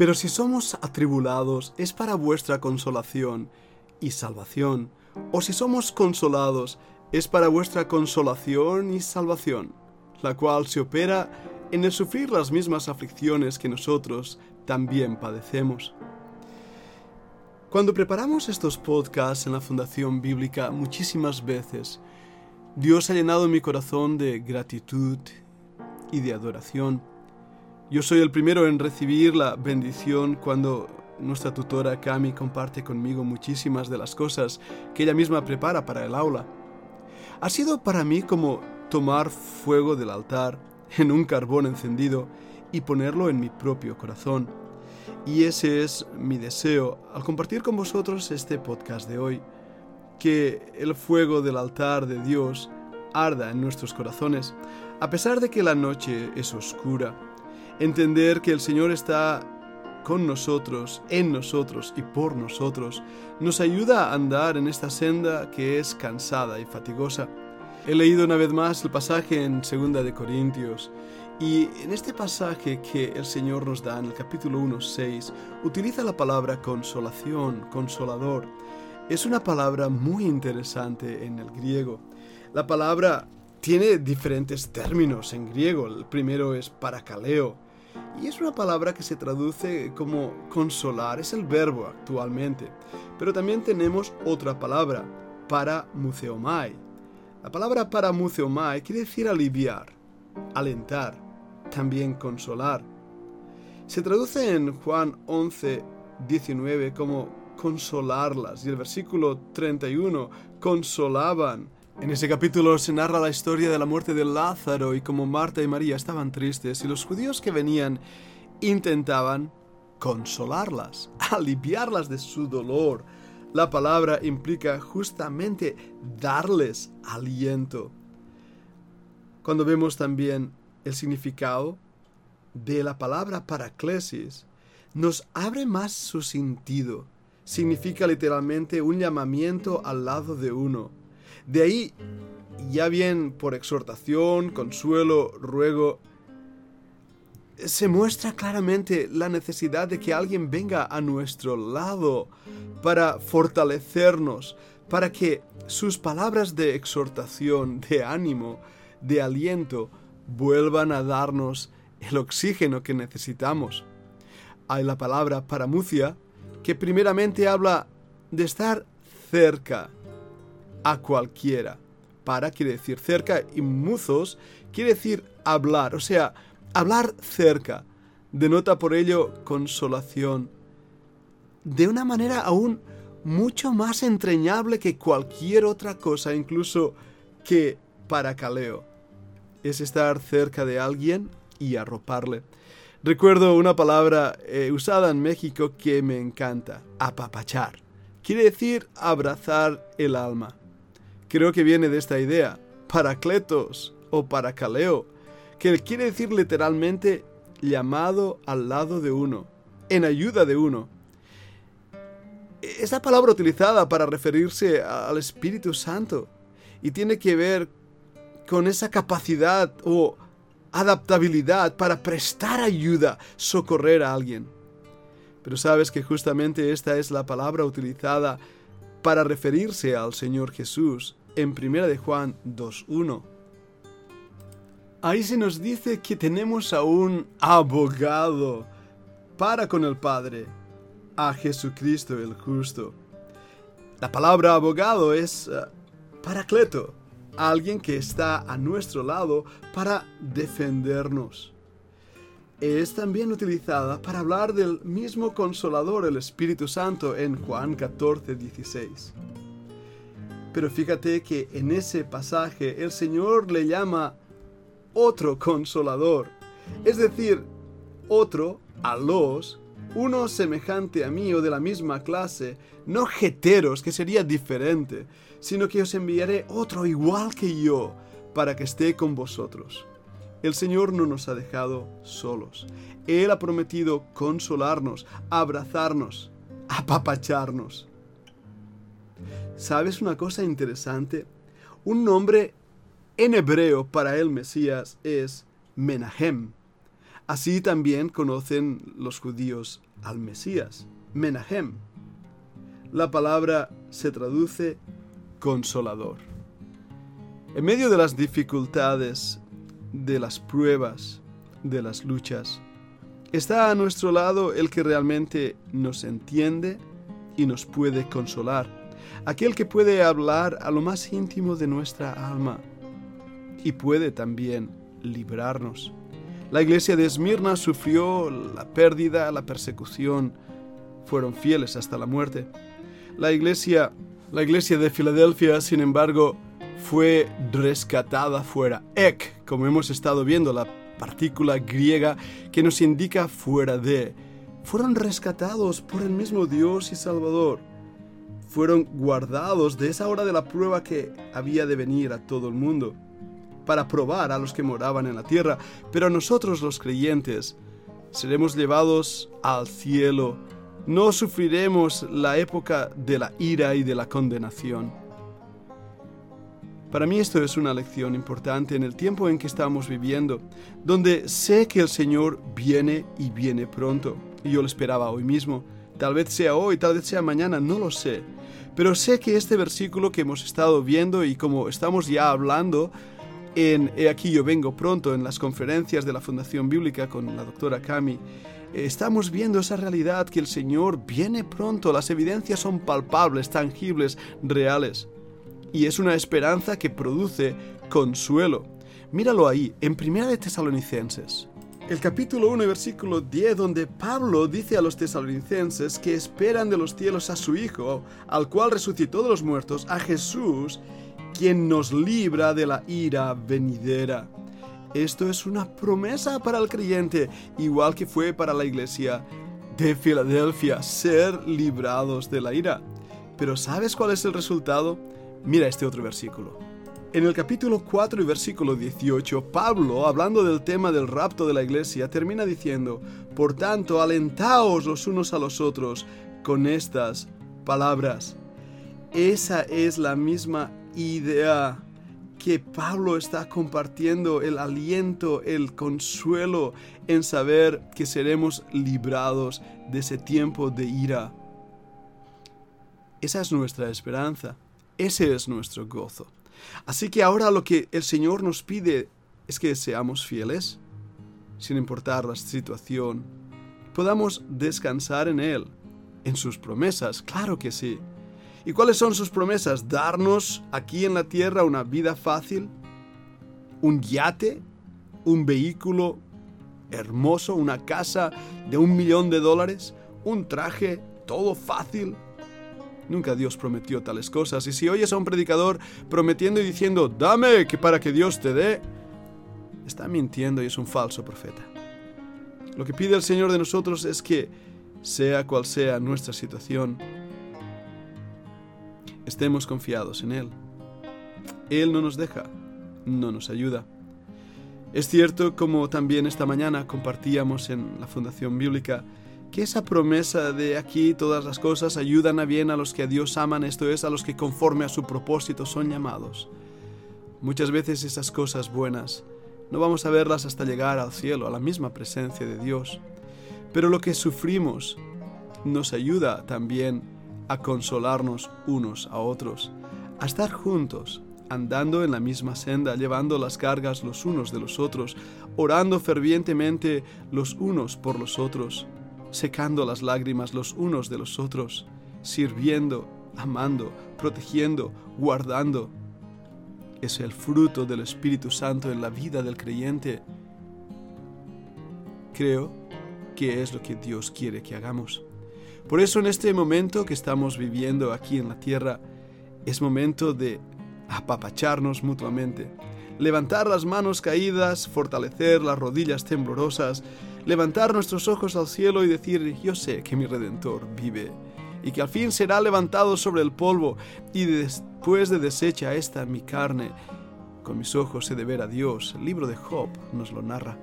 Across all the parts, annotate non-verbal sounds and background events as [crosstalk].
Pero si somos atribulados, es para vuestra consolación y salvación. O si somos consolados, es para vuestra consolación y salvación, la cual se opera en el sufrir las mismas aflicciones que nosotros también padecemos. Cuando preparamos estos podcasts en la Fundación Bíblica muchísimas veces, Dios ha llenado mi corazón de gratitud y de adoración. Yo soy el primero en recibir la bendición cuando nuestra tutora Cami comparte conmigo muchísimas de las cosas que ella misma prepara para el aula. Ha sido para mí como tomar fuego del altar en un carbón encendido y ponerlo en mi propio corazón. Y ese es mi deseo al compartir con vosotros este podcast de hoy, que el fuego del altar de Dios arda en nuestros corazones, a pesar de que la noche es oscura. Entender que el Señor está con nosotros, en nosotros y por nosotros, nos ayuda a andar en esta senda que es cansada y fatigosa. He leído una vez más el pasaje en 2 de Corintios y en este pasaje que el Señor nos da en el capítulo 1, 6, utiliza la palabra consolación, consolador. Es una palabra muy interesante en el griego. La palabra tiene diferentes términos en griego. El primero es parakaleo. Y es una palabra que se traduce como consolar, es el verbo actualmente. Pero también tenemos otra palabra, para museomai. La palabra para museomai quiere decir aliviar, alentar también consolar. Se traduce en Juan 11, 19 como consolarlas y el versículo 31 consolaban. En ese capítulo se narra la historia de la muerte de Lázaro y como Marta y María estaban tristes y los judíos que venían intentaban consolarlas, [laughs] aliviarlas de su dolor. La palabra implica justamente darles aliento. Cuando vemos también el significado de la palabra paraclesis nos abre más su sentido. Significa literalmente un llamamiento al lado de uno. De ahí, ya bien por exhortación, consuelo, ruego, se muestra claramente la necesidad de que alguien venga a nuestro lado para fortalecernos, para que sus palabras de exhortación, de ánimo, de aliento, vuelvan a darnos el oxígeno que necesitamos. Hay la palabra paramucia, que primeramente habla de estar cerca a cualquiera. Para quiere decir cerca y muzos quiere decir hablar, o sea, hablar cerca. Denota por ello consolación. De una manera aún mucho más entrañable que cualquier otra cosa, incluso que paracaleo es estar cerca de alguien y arroparle. Recuerdo una palabra eh, usada en México que me encanta, apapachar. Quiere decir abrazar el alma. Creo que viene de esta idea, paracletos o paracaleo, que quiere decir literalmente llamado al lado de uno, en ayuda de uno. Esta palabra utilizada para referirse al Espíritu Santo y tiene que ver con esa capacidad o adaptabilidad para prestar ayuda, socorrer a alguien. Pero sabes que justamente esta es la palabra utilizada para referirse al Señor Jesús en 1 de Juan 2.1. Ahí se nos dice que tenemos a un abogado para con el Padre, a Jesucristo el justo. La palabra abogado es uh, paracleto, alguien que está a nuestro lado para defendernos. Es también utilizada para hablar del mismo consolador, el Espíritu Santo, en Juan 14, 16. Pero fíjate que en ese pasaje el Señor le llama otro consolador, es decir, otro a los, uno semejante a mí o de la misma clase, no jeteros, que sería diferente, sino que os enviaré otro igual que yo, para que esté con vosotros. El Señor no nos ha dejado solos. Él ha prometido consolarnos, abrazarnos, apapacharnos. ¿Sabes una cosa interesante? Un nombre en hebreo para el Mesías es Menahem. Así también conocen los judíos al Mesías, Menahem. La palabra se traduce consolador. En medio de las dificultades, de las pruebas, de las luchas, está a nuestro lado el que realmente nos entiende y nos puede consolar, aquel que puede hablar a lo más íntimo de nuestra alma y puede también librarnos. La iglesia de Esmirna sufrió la pérdida, la persecución, fueron fieles hasta la muerte. La iglesia, la iglesia de Filadelfia, sin embargo, fue rescatada fuera. Ek, como hemos estado viendo, la partícula griega que nos indica fuera de. Fueron rescatados por el mismo Dios y Salvador. Fueron guardados de esa hora de la prueba que había de venir a todo el mundo para probar a los que moraban en la tierra, pero nosotros los creyentes seremos llevados al cielo. No sufriremos la época de la ira y de la condenación. Para mí esto es una lección importante en el tiempo en que estamos viviendo, donde sé que el Señor viene y viene pronto. Y yo lo esperaba hoy mismo. Tal vez sea hoy, tal vez sea mañana, no lo sé. Pero sé que este versículo que hemos estado viendo y como estamos ya hablando en He aquí yo vengo pronto en las conferencias de la Fundación Bíblica con la doctora Cami, estamos viendo esa realidad que el Señor viene pronto, las evidencias son palpables, tangibles, reales. Y es una esperanza que produce consuelo. Míralo ahí, en Primera de Tesalonicenses. El capítulo 1, versículo 10, donde Pablo dice a los tesalonicenses que esperan de los cielos a su Hijo, al cual resucitó de los muertos, a Jesús, quien nos libra de la ira venidera. Esto es una promesa para el creyente, igual que fue para la iglesia de Filadelfia, ser librados de la ira. Pero ¿sabes cuál es el resultado? Mira este otro versículo. En el capítulo 4 y versículo 18, Pablo, hablando del tema del rapto de la iglesia, termina diciendo, Por tanto, alentaos los unos a los otros con estas palabras. Esa es la misma idea que Pablo está compartiendo el aliento, el consuelo en saber que seremos librados de ese tiempo de ira. Esa es nuestra esperanza, ese es nuestro gozo. Así que ahora lo que el Señor nos pide es que seamos fieles, sin importar la situación, podamos descansar en Él, en sus promesas, claro que sí ¿Y cuáles son sus promesas? Darnos aquí en la tierra una vida fácil, un yate, un vehículo hermoso, una casa de un millón de dólares, un traje, todo fácil. Nunca Dios prometió tales cosas. Y si oyes a un predicador prometiendo y diciendo, dame que para que Dios te dé, está mintiendo y es un falso profeta. Lo que pide el Señor de nosotros es que, sea cual sea nuestra situación, estemos confiados en Él. Él no nos deja, no nos ayuda. Es cierto, como también esta mañana compartíamos en la Fundación Bíblica, que esa promesa de aquí todas las cosas ayudan a bien a los que a Dios aman, esto es, a los que conforme a su propósito son llamados. Muchas veces esas cosas buenas no vamos a verlas hasta llegar al cielo, a la misma presencia de Dios. Pero lo que sufrimos nos ayuda también a consolarnos unos a otros, a estar juntos, andando en la misma senda, llevando las cargas los unos de los otros, orando fervientemente los unos por los otros, secando las lágrimas los unos de los otros, sirviendo, amando, protegiendo, guardando. Es el fruto del Espíritu Santo en la vida del creyente. Creo que es lo que Dios quiere que hagamos. Por eso en este momento que estamos viviendo aquí en la tierra, es momento de apapacharnos mutuamente, levantar las manos caídas, fortalecer las rodillas temblorosas, levantar nuestros ojos al cielo y decir, yo sé que mi Redentor vive y que al fin será levantado sobre el polvo y después de deshecha esta mi carne, con mis ojos he de ver a Dios. El libro de Job nos lo narra.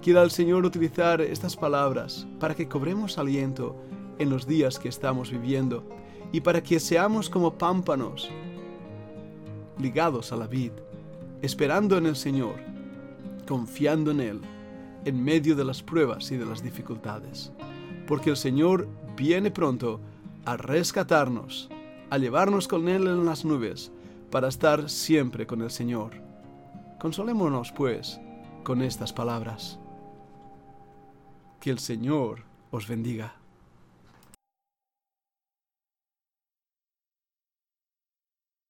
Quiera el Señor utilizar estas palabras para que cobremos aliento en los días que estamos viviendo y para que seamos como pámpanos ligados a la vid, esperando en el Señor, confiando en Él, en medio de las pruebas y de las dificultades, porque el Señor viene pronto a rescatarnos, a llevarnos con Él en las nubes, para estar siempre con el Señor. Consolémonos, pues, con estas palabras. Que el Señor os bendiga.